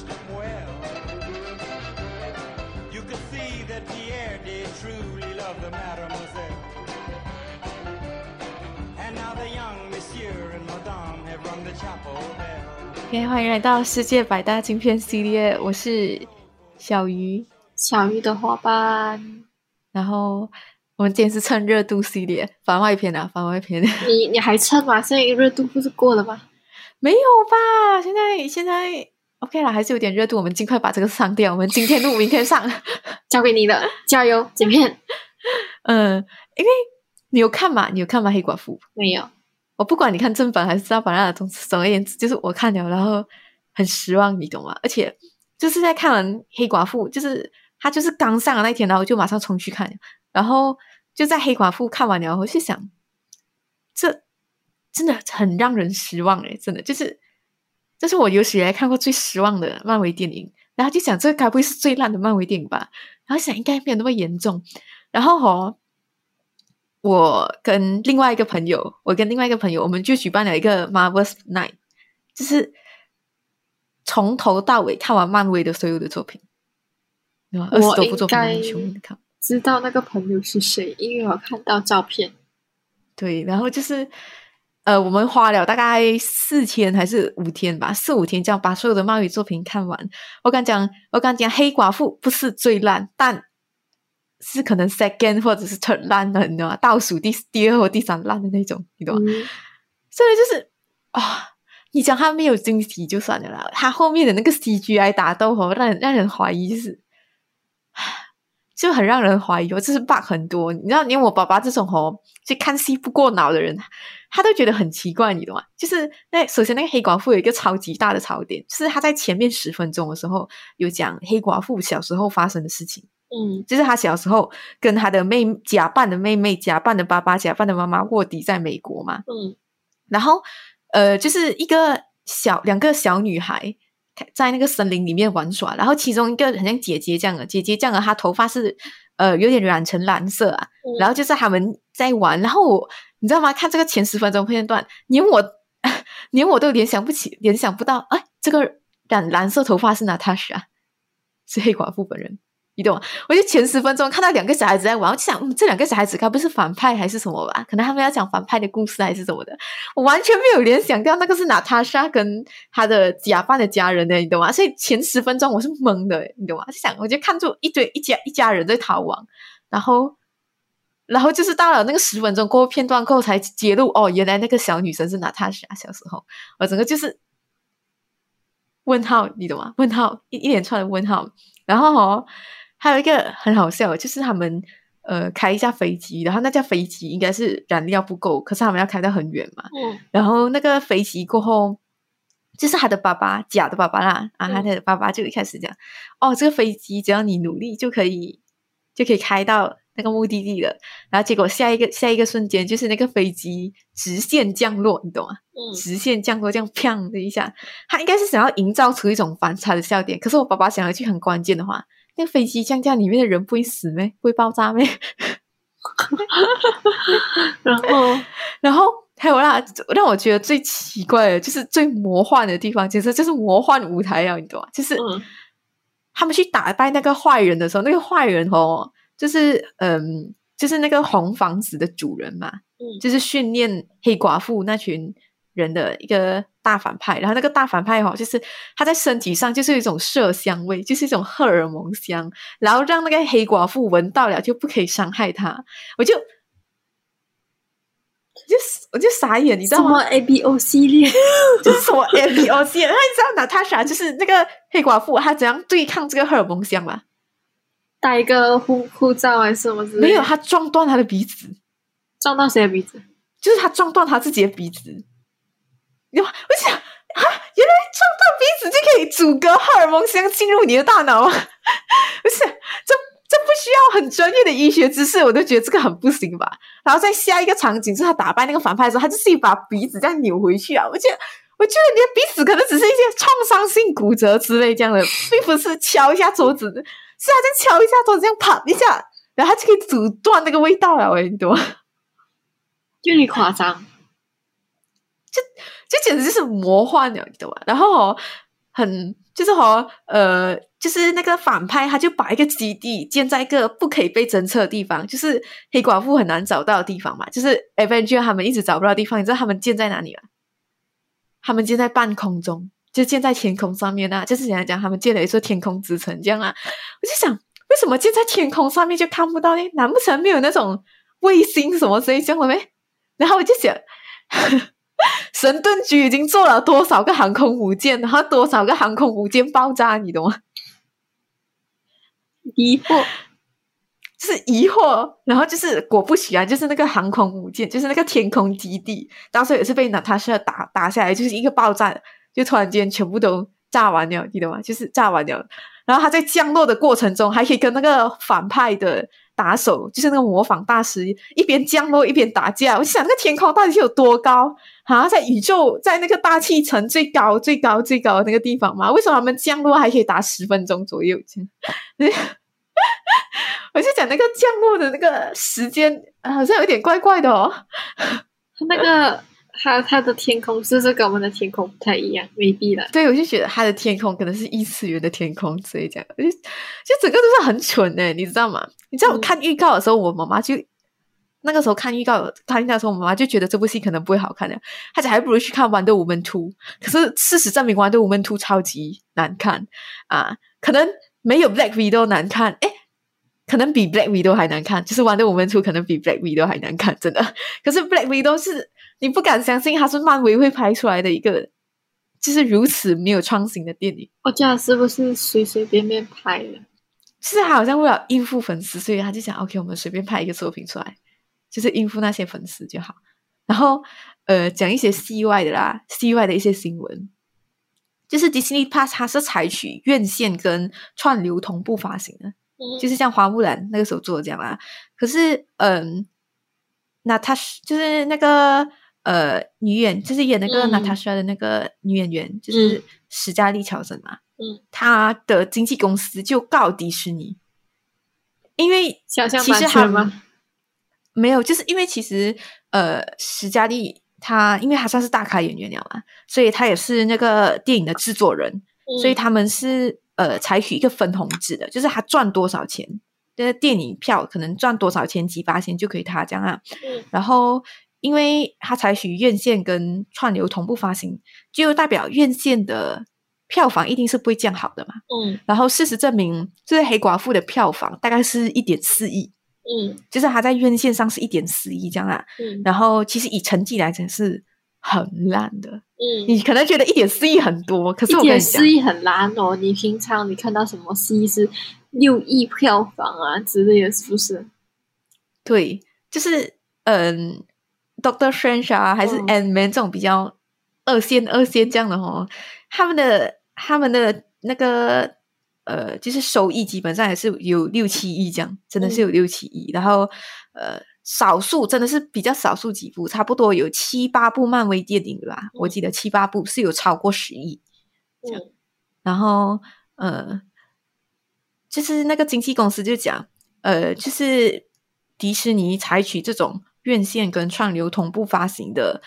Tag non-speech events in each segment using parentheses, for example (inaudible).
wished him well. You could see that Pierre did truly love the mademoiselle. And now the young monsieur and madame have rung the chapel bell. OK，欢迎来到世界百大镜片系列，我是小鱼。小鱼的伙伴，然后我们今天是蹭热度系列番外篇啊，番外篇。你你还蹭吗？现在热度不是过了吗？没有吧？现在现在 OK 了，还是有点热度。我们尽快把这个上掉。我们今天录，明天上，(laughs) 交给你了，加油，剪片。(laughs) 嗯，因为你有看吗？你有看吗？黑寡妇没有，我不管你看正版还是盗版那，总总而言之，就是我看了，然后很失望，你懂吗？而且就是在看完黑寡妇，就是他就是刚上的那天，然后就马上冲去看，然后就在黑寡妇看完了，我就想，这真的很让人失望诶，真的就是这是我有史以来看过最失望的漫威电影。然后就想，这该不会是最烂的漫威电影吧？然后想应该没有那么严重。然后哦，我跟另外一个朋友，我跟另外一个朋友，我们就举办了一个 Marvel's Night，就是从头到尾看完漫威的所有的作品？二十多部作品全部看。知道那个朋友是谁，因为我看到照片。对，然后就是呃，我们花了大概四天还是五天吧，四五天这样把所有的漫威作品看完。我敢讲，我敢讲，黑寡妇不是最烂，但是可能 second 或者是 third 烂的，你知道吗？倒数第第二或第三烂的那种，你懂吗？嗯，所以就是啊、你讲他没有惊喜就算了啦，他后面的那个 CGI 打斗哦，让人让人怀疑，就是就很让人怀疑哦，就是 bug 很多。你知道，连我爸爸这种哦，就看戏不过脑的人，他都觉得很奇怪，你懂吗？就是那首先那个黑寡妇有一个超级大的槽点，就是他在前面十分钟的时候有讲黑寡妇小时候发生的事情。嗯就是他小时候跟他的妹假扮的妹妹、假扮的爸爸、假扮的妈妈卧底在美国嘛，嗯然后呃，就是一个小两个小女孩在那个森林里面玩耍，然后其中一个很像姐姐这样的，姐姐这样的，她头发是呃有点染成蓝色啊，嗯然后就是他们在玩，然后我你知道吗？看这个前十分钟片段，连我 (laughs) 连我都联想不起，联想不到，哎，这个染蓝色头发是娜塔莎，是黑寡妇本人。你懂吗？我就前十分钟看到两个小孩子在玩，我就想，这两个小孩子该不是反派还是什么吧？可能他们要讲反派的故事还是什么的。我完全没有联想到那个是娜塔莎跟她的假扮的家人的，你懂吗？所以前十分钟我是懵的，你懂吗？就想，我就看住一堆一家一家人在逃亡，然后，然后就是到了那个十分钟过后片段过后才揭露，哦，原来那个小女生是娜塔莎小时候，我整个就是问号，你懂吗？(laughs) 问号一一连串的问号，然后哦，还有一个很好笑，就是他们呃开一架飞机，然后那架飞机应该是燃料不够，可是他们要开到很远嘛，嗯。然后那个飞机过后，就是他的爸爸假的爸爸啦，啊，嗯。他的爸爸就一开始讲，哦，这个飞机只要你努力就可以，就可以开到那个目的地了。然后结果下一个下一个瞬间，就是那个飞机直线降落，你懂吗？嗯直线降落，这样砰的一下，他应该是想要营造出一种反差的笑点。可是我爸爸想了一句很关键的话：那个飞机降价里面的人不会死咩？不会爆炸咩？(laughs) 然后然后还有啦，让我觉得最奇怪的，就是最魔幻的地方，其实就是魔幻舞台啊，你懂吗？就是嗯他们去打败那个坏人的时候，那个坏人哦，就是嗯，就是那个红房子的主人嘛，嗯就是训练黑寡妇那群人的一个大反派。然后那个大反派哦，就是他在身体上就是有一种麝香味，就是一种荷尔蒙香，然后让那个黑寡妇闻到了就不可以伤害他。我就。我就我就傻眼，你知道吗？A B O 系列？(laughs) 就是什么 A B O C，那你知道娜塔莎就是那个黑寡妇，她怎样对抗这个荷尔蒙香吗？带一个护护照还是什么之类的？没有，他撞断他的鼻子，撞到谁的鼻子？就是他撞断他自己的鼻子。你我想啊，原来撞断鼻子就可以阻隔荷尔蒙先进入你的大脑啊！(laughs) 不是，这这不需要很专业的医学知识，我都觉得这个很不行吧。然后在下一个场景，就是他打败那个反派的时候，他就自己把鼻子这样扭回去啊！我觉得，我觉得你的鼻子可能只是一些创伤性骨折之类这样的，并不是敲一下桌子，是他在敲一下桌子，这样啪一下，然后就可以阻断那个味道了，喂，你懂吗？有点夸张。就就简直就是魔幻了，你懂吗？然后、哦、很就是和呃，就是那个反派，他就把一个基地建在一个不可以被侦测的地方，就是黑寡妇很难找到的地方嘛。就是 Avenger 他们一直找不到地方，你知道他们建在哪里吗？他们建在半空中，就建在天空上面啊。就是人家讲他们建了一座天空之城这样啊。我就想，为什么建在天空上面就看不到呢？难不成没有那种卫星什么这样的没？然后我就想。(laughs) 神盾局已经做了多少个航空母舰，然后多少个航空母舰爆炸，你懂吗？疑惑，是疑惑，然后就是果不其然，就是那个航空母舰，就是那个天空基地，当时也是被娜塔莎打打下来，就是一个爆炸，就突然间全部都炸完了，记得吗？就是炸完了，然后他在降落的过程中，还可以跟那个反派的。打手就是那个模仿大师，一边降落一边打架。我想，那个天空到底是有多高啊？在宇宙，在那个大气层最高、最高、最高的那个地方吗？为什么他们降落还可以打十分钟左右？(laughs) 我就讲那个降落的那个时间，好像有点怪怪的哦。那个。它它的天空是不是跟我们的天空不太一样？未必了。对，我就觉得它的天空可能是异次元的天空之类这样，就就整个都是很蠢哎，你知道吗？你知道我看预告的时候，我妈妈就那个时候看预告看预告的时候，我妈妈就觉得这部戏可能不会好看的，她讲还不如去看《Wonder Woman Two》。可是事实证明，《Wonder Woman Two》超级难看啊，可能没有《Black Widow》难看，哎，可能比《Black Widow》还难看，就是《Wonder Woman Two》可能比《Black Widow》还难看，真的。(laughs) 可是《Black Widow》是。你不敢相信，它是漫威会拍出来的一个，就是如此没有创新的电影。我讲是不是随随便便拍的？是他好像为了应付粉丝，所以他就想，OK，我们随便拍一个作品出来，就是应付那些粉丝就好。然后，呃，讲一些戏外的啦，戏外的一些新闻，就是迪士尼 Plus 它是采取院线跟串流同步发行的，就是像花木兰那个时候做的这样啦。可是，嗯，那他是就是那个。呃，女演就是演那个娜塔莎的那个女演员，就是史嘉丽·乔森嘛。嗯，她的经纪公司就告迪士尼，因为其实他吗？(laughs) 没有，就是因为其实呃，史嘉丽她因为她算是大咖演员了嘛，所以她也是那个电影的制作人，所以他们是呃采取一个分红制的，就是他赚多少钱，就是电影票可能赚多少钱几八千就可以他这样啊。嗯，然后。因为他采取院线跟串流同步发行，就代表院线的票房一定是不会降好的嘛。嗯，然后事实证明，就是《黑寡妇》的票房大概是一点四亿。嗯，就是他在院线上是一点四亿这样啊。嗯，然后其实以成绩来讲是很烂的。嗯，你可能觉得一点四亿很多，可是一点四亿很烂哦。你平常你看到什么戏是六亿票房啊之类的，是不是？对，就是嗯。Doctor Strange 啊，还是 Ant Man 这种比较二线、二线这样的哦，他们的他们的那个呃，就是收益基本上也是有六七亿这样，真的是有六七亿。然后呃，少数真的是比较少数几部，差不多有七八部漫威电影吧，我记得七八部是有超过十亿这样。然后呃，就是那个经纪公司就讲，呃，就是迪士尼采取这种。院线跟串流同步发行的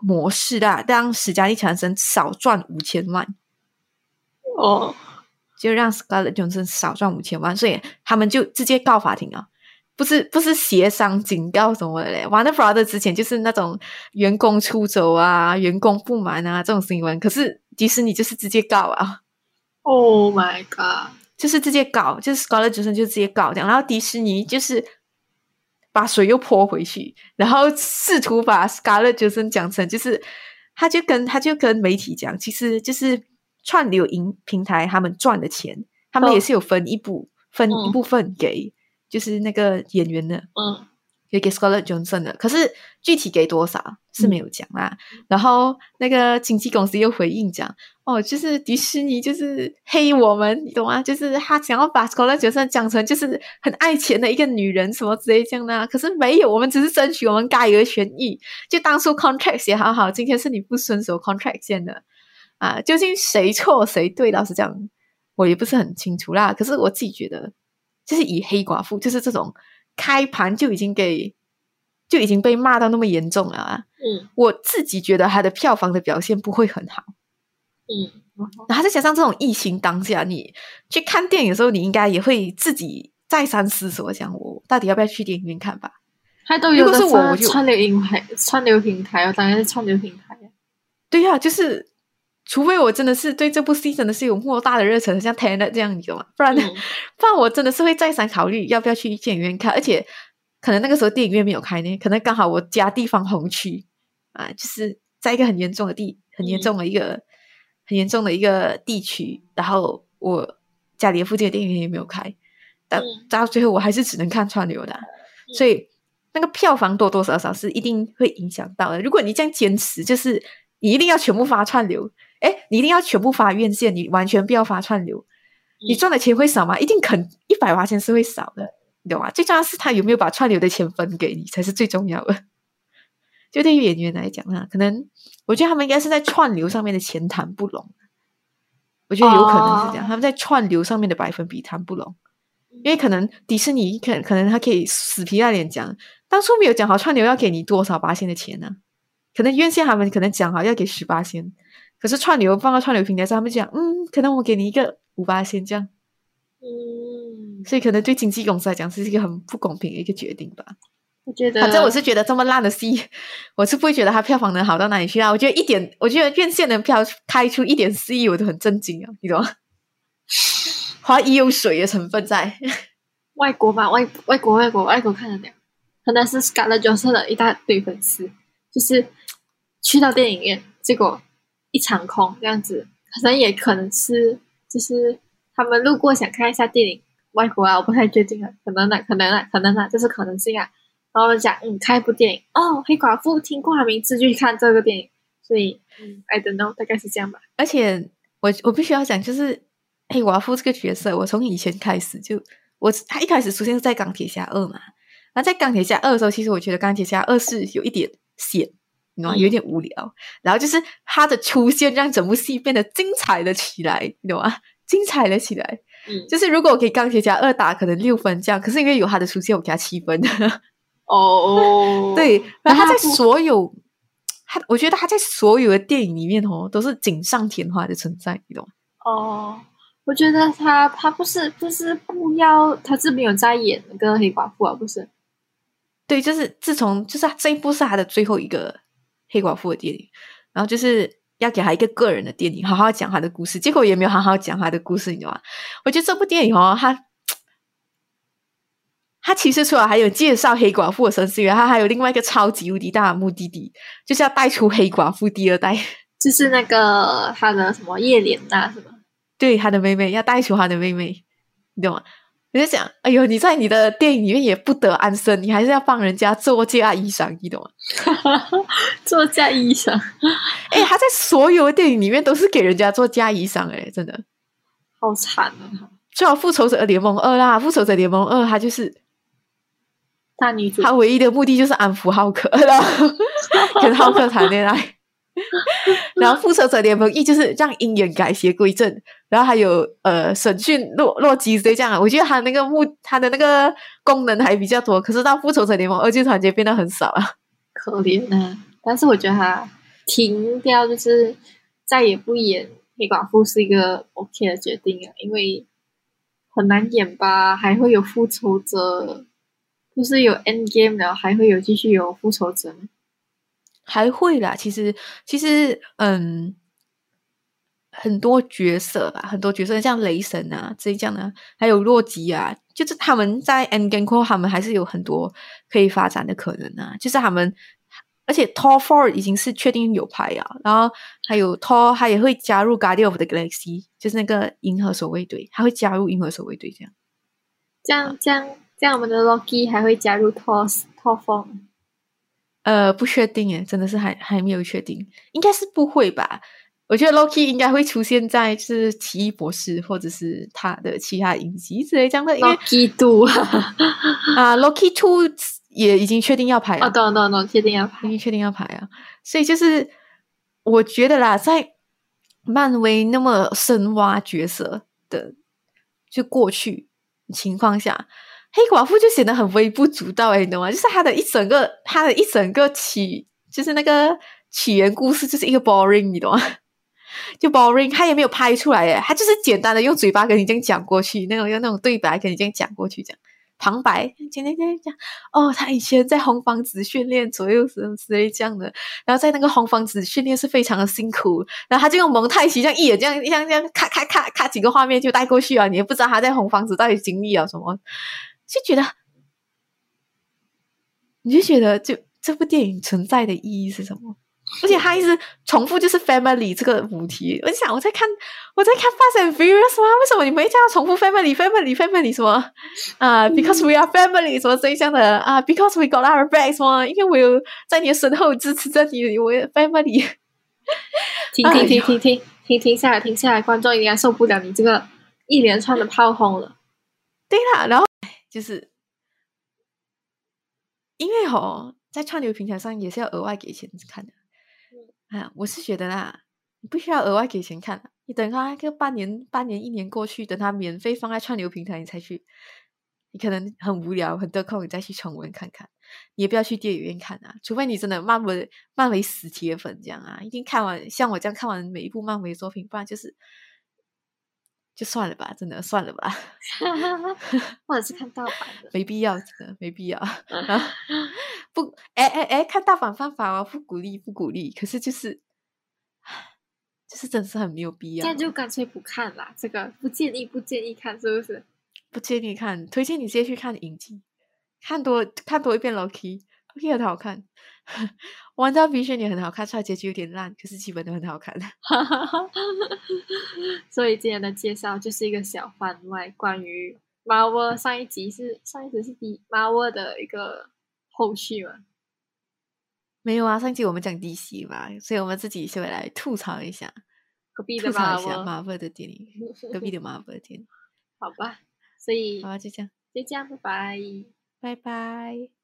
模式啦，让史嘉丽·强森少赚五千万哦，就让 Scarlett Johansson 少赚五千万，所以他们就直接告法庭啊，不是不是协商警告什么的嘞。Warner Brothers 之前就是那种员工出走啊、员工不满啊这种新闻，可是迪士尼就是直接告啊！Oh my god，就是直接告，就是 Scarlett Johansson 就直接告这样，然后迪士尼就是。把水又泼回去，然后试图把 Scarlett Johansson 讲成，就是他就跟他就跟媒体讲，其实就是串流营平台他们赚的钱，他们也是有分一部分一部分给就是那个演员的，嗯。也给 Scarlett Johansson 的，可是具体给多少是没有讲啦。然后那个经纪公司又回应讲：“哦，就是迪士尼就是黑我们，你懂吗？就是他想要把 Scarlett Johansson 讲成就是很爱钱的一个女人什么之类这样的。可是没有，我们只是争取我们该有的权益。就当初 contract 写好好，今天是你不遵守 contract 签的啊？究竟谁错谁对？老实讲，我也不是很清楚啦。可是我自己觉得，就是以黑寡妇就是这种。”开盘就已经给就已经被骂到那么严重了啊！嗯，我自己觉得它的票房的表现不会很好。嗯，然后再加上这种疫情当下，你去看电影的时候，你应该也会自己再三思索，想我到底要不要去电影院看吧？它都有如果的是我我就串流平台，串流平台哦，当然是串流平台啊。对呀、就是除非我真的是对这部戏真的是有莫大的热忱，像 Tenet 这样，你懂吗？不然，嗯不然我真的是会再三考虑要不要去电影院看，而且可能那个时候电影院没有开呢，可能刚好我家地方红区啊，就是在一个很严重的地，很严嗯重的一个、很严重的一个地区，然后我家里的附近的电影院也没有开，到、嗯到最后我还是只能看串流的啊、所以那个票房多多少少是一定会影响到的。如果你这样坚持，就是你一定要全部发串流，哎，你一定要全部发院线，你完全不要发串流，你嗯赚的钱会少吗？一定肯一百八千是会少的，你懂吗？最重要是他有没有把串流的钱分给你，才是最重要的。(laughs) 就对于演员来讲啊，可能我觉得他们应该是在串流上面的钱谈不拢，我觉得有可能是这样，哦他们在串流上面的百分比谈不拢。因为可能迪士尼可可能他可以死皮赖脸讲，当初没有讲好串流要给你多少八千的钱呢、可能院线他们可能讲好要给十八千，可是串流放到串流平台上，他们讲嗯，可能我给你一个五八先这样，嗯，所以可能对经纪公司来讲是一个很不公平的一个决定吧。我觉得，反正我是觉得这么烂的戏，(laughs) 我是不会觉得它票房能好到哪里去啊。我觉得一点，我觉得院线能票开出一点四亿，我都很震惊啊，你懂吗？怀疑有水的成分在。外国吧，外外国外国外国看得了，可能是 Scarlett Johansson 的一大堆粉丝，就是去到电影院，结果一场空这样子，可能也可能是就是他们路过想看一下电影，外国啊，我不太确定啊，可能啊，可能啊，可能啊，这是可能性啊。然后讲嗯，看一部电影哦，黑寡妇听过他名字就去看这个电影，所以嗯，I don't know，大概是这样吧。而且我我必须要讲，就是黑寡妇这个角色，我从以前开始就我他一开始出现是在钢铁侠二嘛，然后在钢铁侠二的时候，其实我觉得钢铁侠二是有一点险，你懂吗？嗯有点无聊，然后就是他的出现让整部戏变得精彩了起来，你懂吗？精彩了起来，嗯，就是如果我给钢铁侠二打可能六分这样，可是因为有他的出现，我给他七分。(laughs) 哦，对，然后他在所有他，我觉得他在所有的电影里面哦，都是锦上添花的存在，你懂吗？哦，我觉得他他不是不是不要，他是没有在演那个黑寡妇啊，不是？对，就是自从就是这一部是他的最后一个黑寡妇的电影，然后就是要给他一个个人的电影，好好讲他的故事，结果也没有好好讲他的故事，你知道吗？我觉得这部电影哦，他他其实除了还有介绍黑寡妇的身世以外，他还有另外一个超级无敌大的目的地，就是要带出黑寡妇第二代。(laughs) 就是那个他的什么叶莲娜是吗？对他的妹妹，要带出他的妹妹，你懂吗？我就想，哎呦，你在你的电影里面也不得安生，你还是要帮人家做嫁衣裳，你懂吗？做嫁衣裳，(laughs) 哎，他在所有的电影里面都是给人家做嫁衣裳，哎，真的。好惨啊！最好《复仇者联盟二》啦，《复仇者联盟二》他就是大女主他唯一的目的就是安抚浩克，然后 (laughs) 跟浩克谈恋爱。(laughs) 然后《复仇者联盟一》就是让鹰眼改邪归正，然后还有呃审讯洛洛基这样。我觉得他那个目他的那个功能还比较多，可是到《复仇者联盟二》就团结变得很少了。可怜啊！但是我觉得他停掉就是再也不演黑寡妇是一个 OK 的决定啊，因为很难演吧，还会有复仇者，就是有 End Game 了，还会有继续有复仇者？还会啦，其实其实嗯，很多角色吧，很多角色像雷神啊这样的，还有洛基啊，就是他们在 Endgame，他们还是有很多可以发展的可能啊。就是他们，而且 t o r Four 已经是确定有拍啊，然后还有 t o r 他也会加入 Guardian of the Galaxy，就是那个银河守卫队，他会加入银河守卫队这样。这样这样这样，我们的 Loki 还会加入 Thor Thor Form。呃，不确定诶，真的是还还没有确定，应该是不会吧？我觉得 Loki 应该会出现在就是奇异博士或者是他的其他影集之类这样的，因为 Loki Two (laughs) 啊、Loki Two 也已经确定要拍了，哦，懂懂懂，确定要拍已。经确定要拍啊，所以就是我觉得啦，在漫威那么深挖角色的就过去情况下，黑寡妇就显得很微不足道哎，你懂吗？就是他的一整个，他的一整个起，就是那个起源故事就是一个 boring，你懂吗？就 boring，他也没有拍出来耶，他就是简单的用嘴巴跟你这样讲过去，那种用那种对白跟你这样讲过去，这样旁白，简单简单讲，哦，他以前在红房子训练左右什么之类这样的，然后在那个红房子训练是非常的辛苦，然后他就用蒙太奇这样一眼这样这样这样咔咔咔咔几个画面就带过去啊，你也不知道他在红房子到底经历了什么，就觉得，你就觉得就这部电影存在的意义是什么？而且他一直重复就是 family 这个母题，我就想我在看我在看 Fast and Furious 吗？为什么你们一直要重复 family family family 什么啊？Because we are family 什么这一项的啊？Because we got our back 什么？因为我有在你的身后支持着你，我 family。停停停停停停停下来停下来，观众应该受不了你这个一连串的炮轰了。对啦，然后就是因为吼在串流平台上也是要额外给钱看的。啊，我是觉得啦，你不需要额外给钱看，你等他个半年、半年、一年过去，等他免费放在串流平台，你才去。你可能很无聊，很多空，你再去重温看看。你也不要去电影院看啊，除非你真的漫威漫威死铁粉这样啊，一定看完像我这样看完每一部漫威作品，不然就是就算了吧，真的算了吧。(laughs) 或者是看盗版的，没必要，真的没必要。(laughs) (laughs) 不，哎哎哎，看盗版犯法哦，不鼓励，不鼓励。可是就是，就是真是很没有必要。这样就干脆不看啦，这个不建议，不建议看，是不是？不建议看，推荐你直接去看影集，看多看多一遍，Loki，Loki 很好看，(laughs) 玩家必选也很好看，虽然结局有点烂，可是基本都很好看。(laughs) 所以今天的介绍就是一个小番外，关于 Marvel 上一集是上一集是第 Marvel 的一个。后续嘛？没有啊，上一集我们讲 DC 嘛，所以我们自己先来吐槽一下隔壁的 Marvel 的电影，隔壁的 Marvel 的电影。(laughs) 好吧，所以好，就这样，就这样，拜拜，拜拜。